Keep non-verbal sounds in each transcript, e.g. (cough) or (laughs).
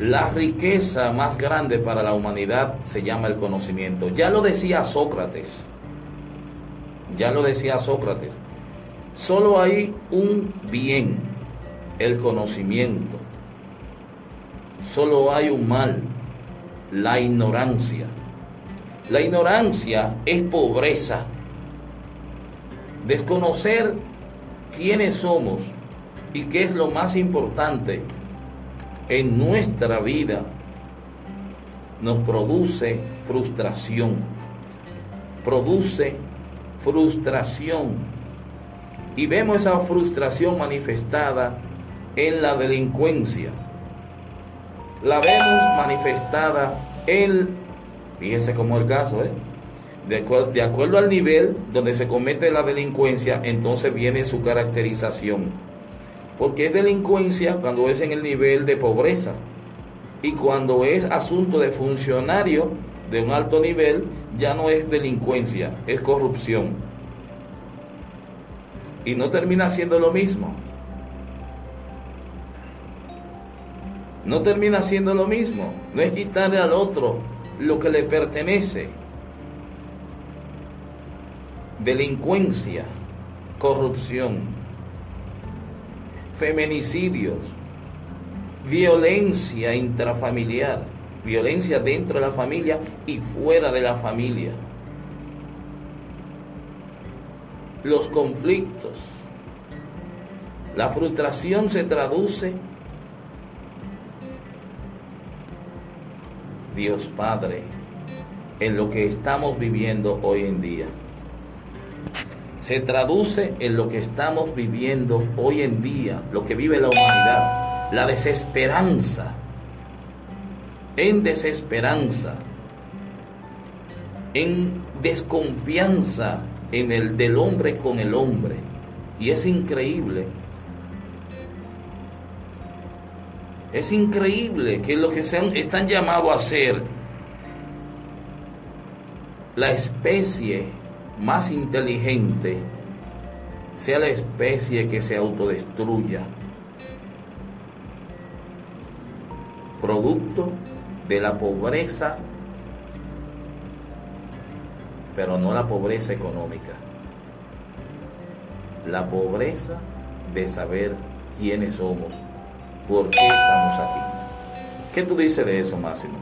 La riqueza más grande para la humanidad se llama el conocimiento. Ya lo decía Sócrates. Ya lo decía Sócrates. Solo hay un bien, el conocimiento. Solo hay un mal, la ignorancia. La ignorancia es pobreza. Desconocer quiénes somos y qué es lo más importante en nuestra vida nos produce frustración. Produce frustración. Y vemos esa frustración manifestada en la delincuencia. La vemos manifestada en, fíjese como el caso, ¿eh? De, de acuerdo al nivel donde se comete la delincuencia, entonces viene su caracterización porque es delincuencia cuando es en el nivel de pobreza. Y cuando es asunto de funcionario de un alto nivel, ya no es delincuencia, es corrupción. Y no termina siendo lo mismo. No termina siendo lo mismo. No es quitarle al otro lo que le pertenece. Delincuencia, corrupción feminicidios, violencia intrafamiliar, violencia dentro de la familia y fuera de la familia. Los conflictos. La frustración se traduce, Dios Padre, en lo que estamos viviendo hoy en día se traduce en lo que estamos viviendo hoy en día, lo que vive la humanidad, la desesperanza, en desesperanza, en desconfianza en el del hombre con el hombre. Y es increíble. Es increíble que lo que sean, están llamados a ser la especie más inteligente sea la especie que se autodestruya, producto de la pobreza, pero no la pobreza económica, la pobreza de saber quiénes somos, por qué estamos aquí. ¿Qué tú dices de eso, Máximo?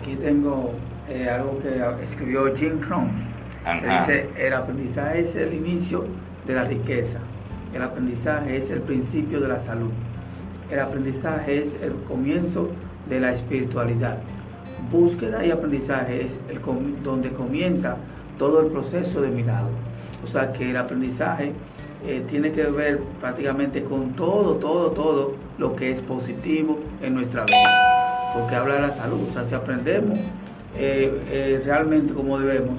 Aquí tengo eh, algo que escribió Jim Rohn Dice, el aprendizaje es el inicio de la riqueza. El aprendizaje es el principio de la salud. El aprendizaje es el comienzo de la espiritualidad. Búsqueda y aprendizaje es donde comienza todo el proceso de milagro. O sea que el aprendizaje eh, tiene que ver prácticamente con todo, todo, todo lo que es positivo en nuestra vida. Porque habla de la salud. O sea, si aprendemos eh, eh, realmente como debemos,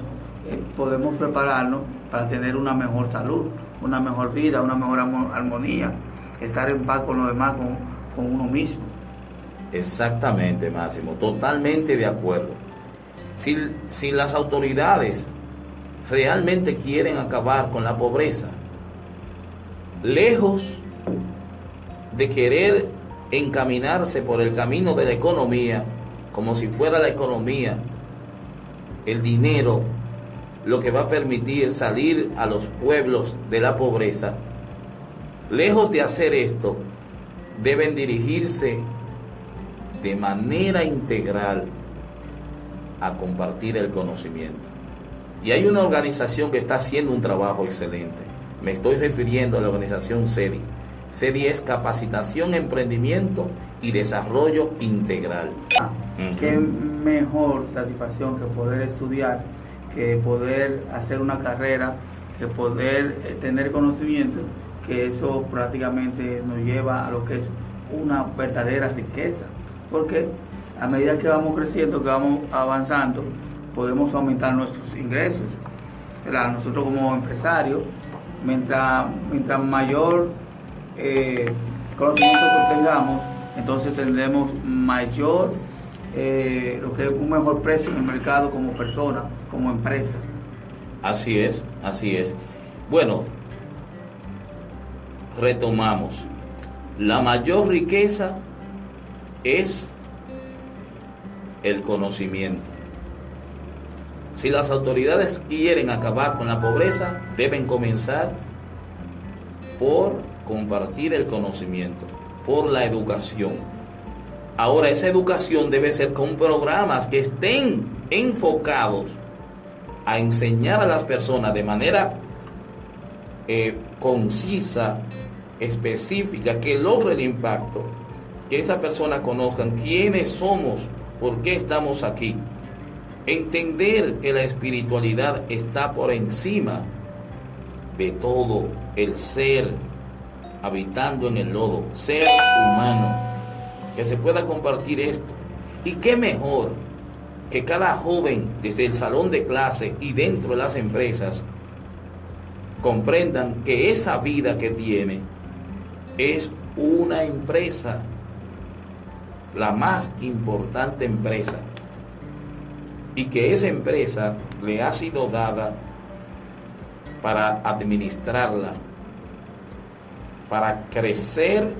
eh, podemos prepararnos para tener una mejor salud, una mejor vida, una mejor armonía, estar en paz con los demás, con, uno mismo. Exactamente, Máximo, totalmente de acuerdo. Si, si las autoridades realmente quieren acabar con la pobreza, lejos de querer encaminarse por el camino de la economía, como si fuera la economía, el dinero lo que va a permitir salir a los pueblos de la pobreza, lejos de hacer esto, deben dirigirse de manera integral a compartir el conocimiento. Y hay una organización que está haciendo un trabajo excelente. Me estoy refiriendo a la organización CEDI. CEDI es capacitación, emprendimiento y desarrollo integral. Qué mejor satisfacción que poder estudiar que poder hacer una carrera, que poder eh, tener conocimiento, que eso prácticamente nos lleva a lo que es una verdadera riqueza. Porque a medida que vamos creciendo, que vamos avanzando, podemos aumentar nuestros ingresos. Nosotros como empresarios, mientras, mientras mayor eh, conocimiento que tengamos, entonces tendremos mayor eh, lo que es un mejor precio en el mercado como persona, como empresa. Así es, así es. Bueno, retomamos. La mayor riqueza es el conocimiento. Si las autoridades quieren acabar con la pobreza, deben comenzar por compartir el conocimiento, por la educación. Ahora, esa educación debe ser con programas que estén enfocados a enseñar a las personas de manera eh, concisa, específica, que logre el impacto, que esas personas conozcan quiénes somos, por qué estamos aquí. Entender que la espiritualidad está por encima de todo el ser habitando en el lodo, ser humano, que se pueda compartir esto. Y qué mejor que cada joven desde el salón de clase y dentro de las empresas comprendan que esa vida que tiene es una empresa, la más importante empresa, y que esa empresa le ha sido dada para administrarla, para crecer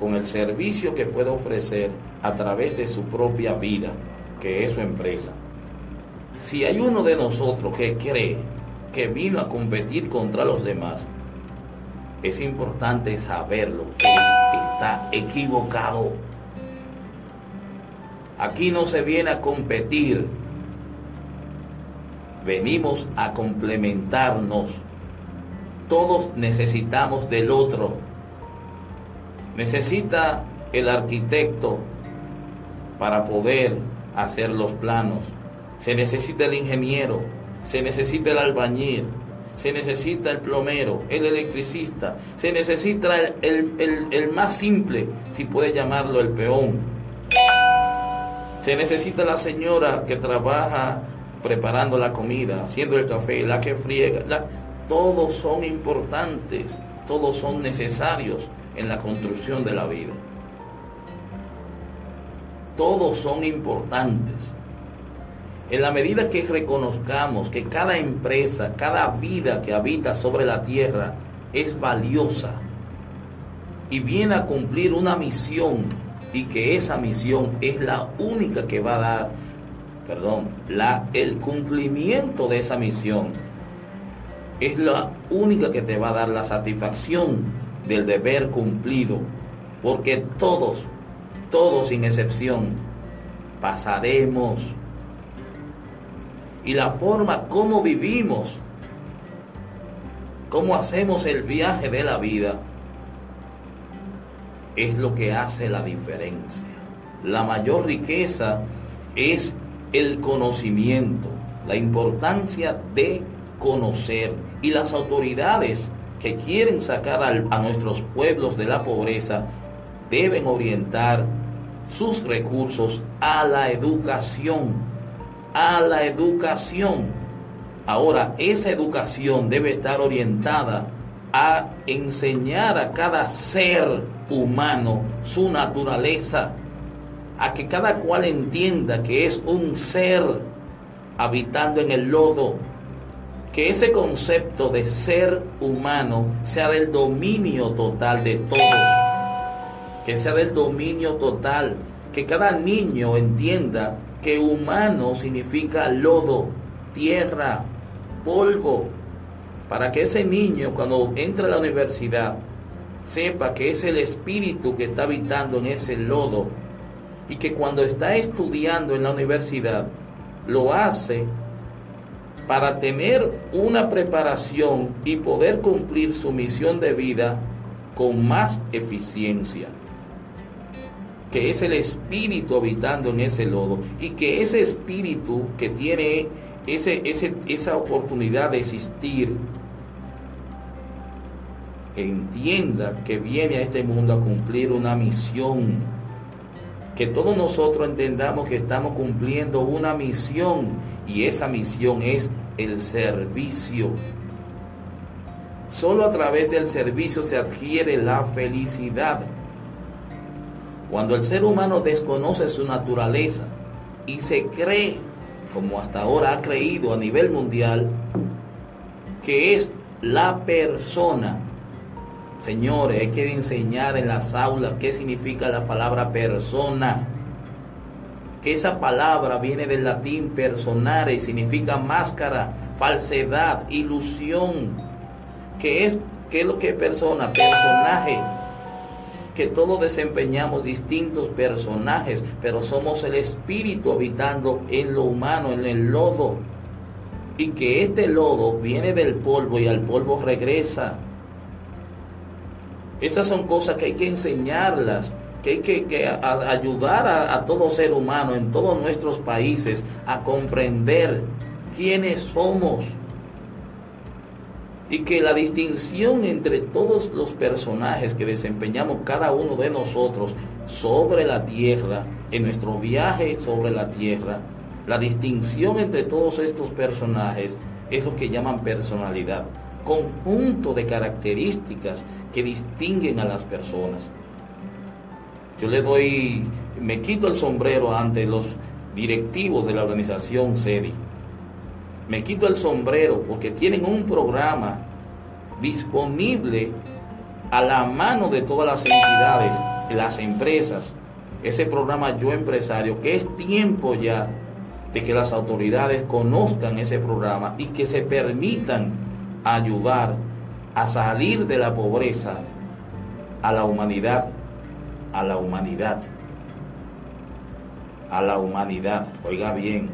con el servicio que puede ofrecer a través de su propia vida, que es su empresa. Si hay uno de nosotros que cree que vino a competir contra los demás, es importante saberlo, que está equivocado. Aquí no se viene a competir, venimos a complementarnos. Todos necesitamos del otro. Necesita el arquitecto para poder hacer los planos. Se necesita el ingeniero, se necesita el albañil, se necesita el plomero, el electricista, se necesita el, más simple, si puede llamarlo el peón. Se necesita la señora que trabaja preparando la comida, haciendo el café, la que friega. todos son importantes, todos son necesarios en la construcción de la vida. Todos son importantes. En la medida que reconozcamos que cada empresa, cada vida que habita sobre la tierra es valiosa y viene a cumplir una misión y que esa misión es la única que va a dar, perdón, la, el cumplimiento de esa misión es la única que te va a dar la satisfacción del deber cumplido, porque todos, todos sin excepción, pasaremos y la forma como vivimos, cómo hacemos el viaje de la vida, es lo que hace la diferencia. La mayor riqueza es el conocimiento, la importancia de conocer y las autoridades que quieren sacar a nuestros pueblos de la pobreza deben orientar sus recursos a la educación a la educación. Ahora, esa educación debe estar orientada a enseñar a cada ser humano su naturaleza, a que cada cual entienda que es un ser habitando en el lodo, que ese concepto de ser humano sea del dominio total de todos, que sea del dominio total, que cada niño entienda que humano significa lodo, tierra, polvo, para que ese niño cuando entre a la universidad sepa que es el espíritu que está habitando en ese lodo y que cuando está estudiando en la universidad lo hace para tener una preparación y poder cumplir su misión de vida con más eficiencia que es el espíritu habitando en ese lodo y que ese espíritu que tiene ese, esa oportunidad de existir entienda que viene a este mundo a cumplir una misión. Que todos nosotros entendamos que estamos cumpliendo una misión y esa misión es el servicio. Solo a través del servicio se adquiere la felicidad. Cuando el ser humano desconoce su naturaleza y se cree, como hasta ahora ha creído a nivel mundial, que es la persona. Señores, hay que enseñar en las aulas qué significa la palabra persona. Que esa palabra viene del latín personare y significa máscara, falsedad, ilusión. ¿Qué es, qué es lo que persona? Personaje. Que todos desempeñamos distintos personajes, pero somos el espíritu habitando en lo humano, en el lodo. Y que este lodo viene del polvo y al polvo regresa. Esas son cosas que hay que enseñarlas que hay que, ayudar a, a, todo ser humano en todos nuestros países a comprender quiénes somos. Y que la distinción entre todos los personajes que desempeñamos cada uno de nosotros sobre la tierra, en nuestro viaje sobre la tierra, la distinción entre todos estos personajes es lo que llaman personalidad, conjunto de características que distinguen a las personas. Yo le doy, me quito el sombrero ante los directivos de la organización SEDI. Me quito el sombrero porque tienen un programa disponible a la mano de todas las entidades, las empresas. Ese programa Yo Empresario, que es tiempo ya de que las autoridades conozcan ese programa y que se permitan ayudar a salir de la pobreza a la humanidad a la humanidad. A la humanidad, oiga bien,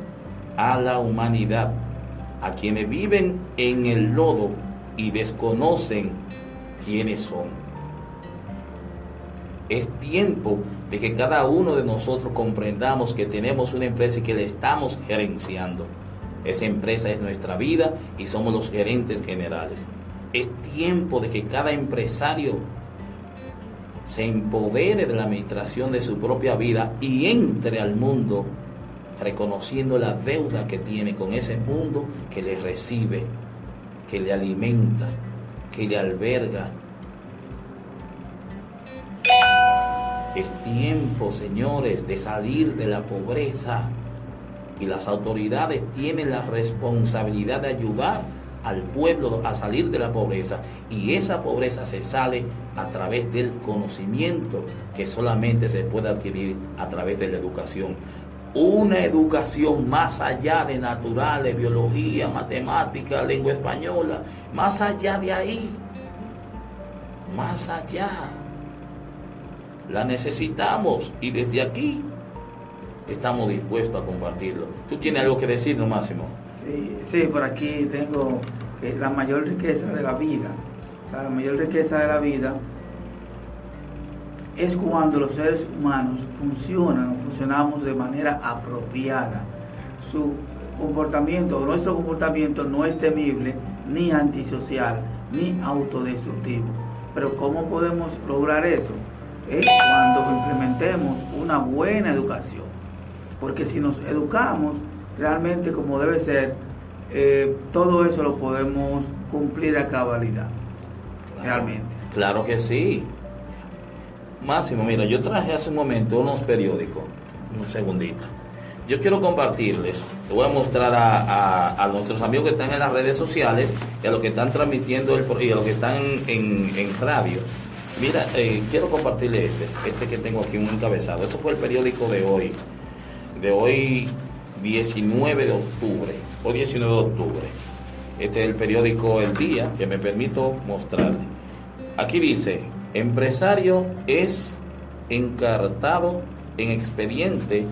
a la humanidad, a quienes viven en el lodo y desconocen quiénes son. Es tiempo de que cada uno de nosotros comprendamos que tenemos una empresa y que le estamos gerenciando. Esa empresa es nuestra vida y somos los gerentes generales. Es tiempo de que cada empresario se empodere de la administración de su propia vida y entre al mundo reconociendo la deuda que tiene con ese mundo que le recibe, que le alimenta, que le alberga. Es tiempo, señores, de salir de la pobreza y las autoridades tienen la responsabilidad de ayudar al pueblo a salir de la pobreza y esa pobreza se sale a través del conocimiento que solamente se puede adquirir a través de la educación. Una educación más allá de naturales, biología, matemática, lengua española, más allá de ahí, más allá. La necesitamos y desde aquí estamos dispuestos a compartirlo. ¿Tú tienes algo que decirnos, Máximo? Sí, sí, por aquí tengo la mayor riqueza de la vida. la mayor riqueza de la vida es cuando los seres humanos funcionan o funcionamos de manera apropiada. Su comportamiento, nuestro comportamiento no es temible, ni antisocial, ni autodestructivo. Pero ¿cómo podemos lograr eso? Es cuando implementemos una buena educación. Porque si nos educamos realmente como debe ser, eh, todo eso lo podemos cumplir a cabalidad. realmente. Claro que sí. Máximo, mira, yo traje hace un momento unos periódicos, un segundito. Yo quiero compartirles, te voy a mostrar a, nuestros amigos que están en las redes sociales y a los que están transmitiendo el, y a los que están en, radio. Mira, eh, quiero compartirles este, este que tengo aquí, un encabezado. Eso fue el periódico de hoy, de hoy 19 de octubre, o 19 de octubre. Este es el periódico El Día que me permito mostrarle. Aquí dice, empresario es encartado en expediente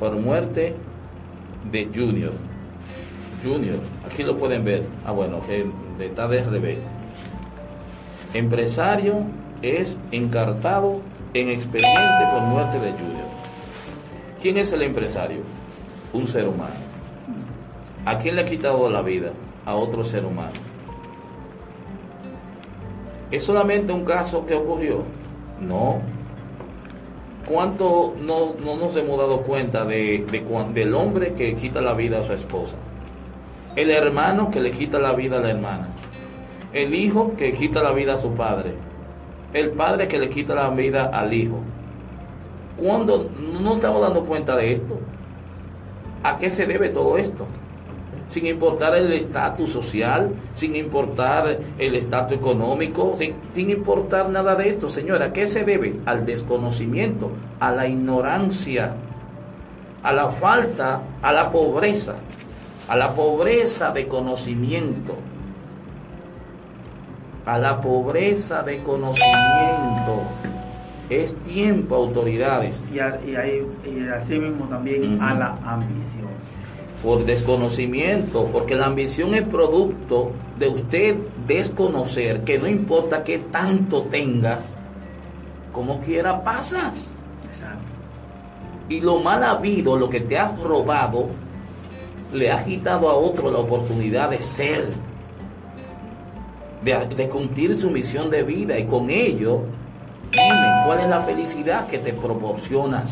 por muerte de Junior. Junior, aquí lo pueden ver. Ah, bueno, que está de revés. Empresario es encartado en expediente por muerte de Junior. ¿Quién es el empresario? Un ser humano. ¿A quién le ha quitado la vida? A otro ser humano. ¿Es solamente un caso que ocurrió? No. ¿Cuánto no, nos hemos dado cuenta de, del hombre que quita la vida a su esposa? El hermano que le quita la vida a la hermana. El hijo que quita la vida a su padre. El padre que le quita la vida al hijo. ¿Cuándo no estamos dando cuenta de esto? ¿A qué se debe todo esto? Sin importar el estatus social, sin importar el estatus económico, sin, importar nada de esto, señora, ¿a qué se debe? Al desconocimiento, a la ignorancia. a la falta, a la pobreza, a la pobreza de conocimiento, a la pobreza de conocimiento. Es tiempo, autoridades. Y, así mismo también a la ambición. Por desconocimiento, porque la ambición es producto de usted desconocer que no importa qué tanto tenga, como quiera pasas. Y lo mal habido, lo que te has robado, le has quitado a otro la oportunidad de ser, de, de cumplir su misión de vida. Y con ello, dime cuál es la felicidad que te proporcionas.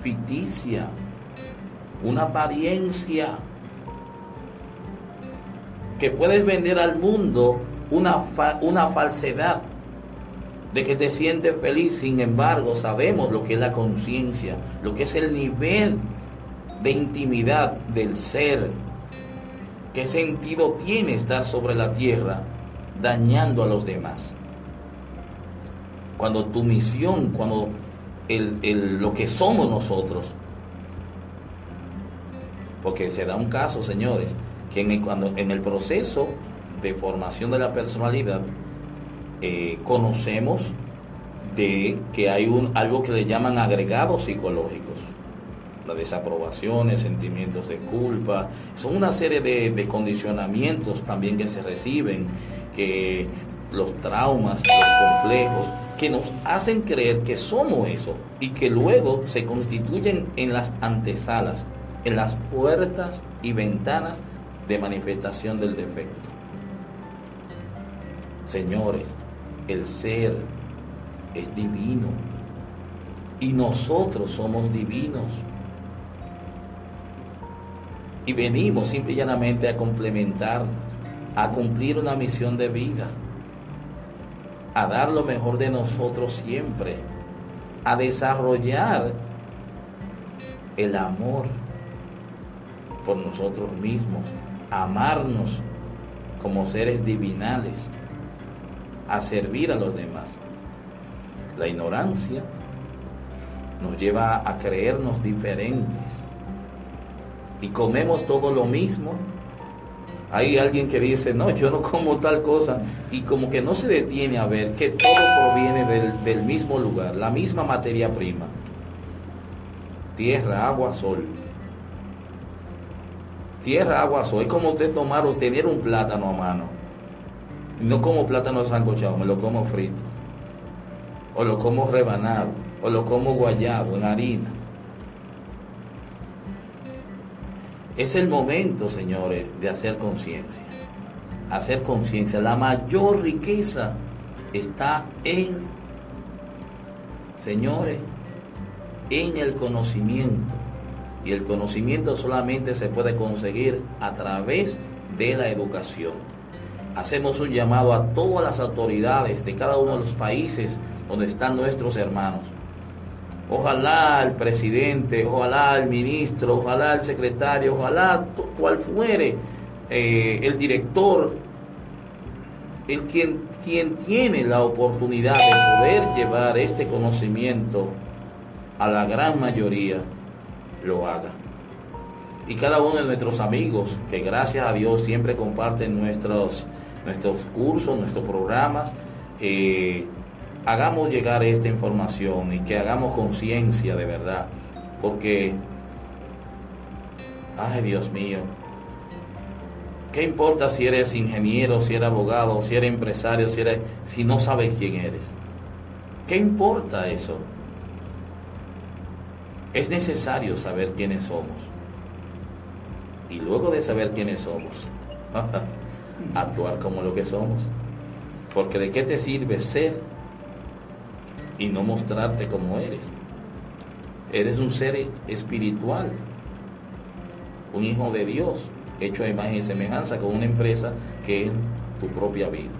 Ficticia, una apariencia que puedes vender al mundo una, una falsedad de que te sientes feliz, sin embargo sabemos lo que es la conciencia, lo que es el nivel de intimidad del ser, qué sentido tiene estar sobre la tierra dañando a los demás. Cuando tu misión, cuando el, lo que somos nosotros, porque se da un caso, señores, que en cuando, en el proceso de formación de la personalidad, eh, conocemos de que hay un, algo que le llaman agregados psicológicos. Las desaprobaciones, sentimientos de culpa, son una serie de, de condicionamientos también que se reciben, que los traumas, los complejos, que nos hacen creer que somos eso y que luego se constituyen en las antesalas, en las puertas y ventanas de manifestación del defecto. Señores, el ser es divino y nosotros somos divinos. Y venimos simple y llanamente a complementar, a cumplir una misión de vida, a dar lo mejor de nosotros siempre, a desarrollar el amor por nosotros mismos, amarnos como seres divinales a servir a los demás. La ignorancia nos lleva a creernos diferentes y comemos todo lo mismo. Hay alguien que dice, no, yo no como tal cosa y como que no se detiene a ver que todo proviene del, del mismo lugar, la misma materia prima. Tierra, agua, sol. Tierra, agua, sol. Es como usted tomar o tener un plátano a mano no como plátano sancochado, me lo como frito. O lo como rebanado. O lo como guayado en harina. Es el momento, señores, de hacer conciencia. Hacer conciencia. La mayor riqueza está en, señores, en el conocimiento. Y el conocimiento solamente se puede conseguir a través de la educación hacemos un llamado a todas las autoridades de cada uno de los países donde están nuestros hermanos. Ojalá el presidente, ojalá el ministro, ojalá el secretario, ojalá cual fuere eh, el director, el quien, quien tiene la oportunidad de poder llevar este conocimiento a la gran mayoría, lo haga. Y cada uno de nuestros amigos, que gracias a Dios siempre comparten nuestros nuestros cursos, nuestros programas, eh, hagamos llegar esta información y que hagamos conciencia de verdad, porque, ay Dios mío, ¿qué importa si eres ingeniero, si eres abogado, si eres empresario, si, eres, si no sabes quién eres? ¿Qué importa eso? Es necesario saber quiénes somos. Y luego de saber quiénes somos, (laughs) actuar como lo que somos. Porque de qué te sirve ser y no mostrarte como eres. Eres un ser espiritual, un hijo de Dios, hecho a imagen y semejanza con una empresa que es tu propia vida.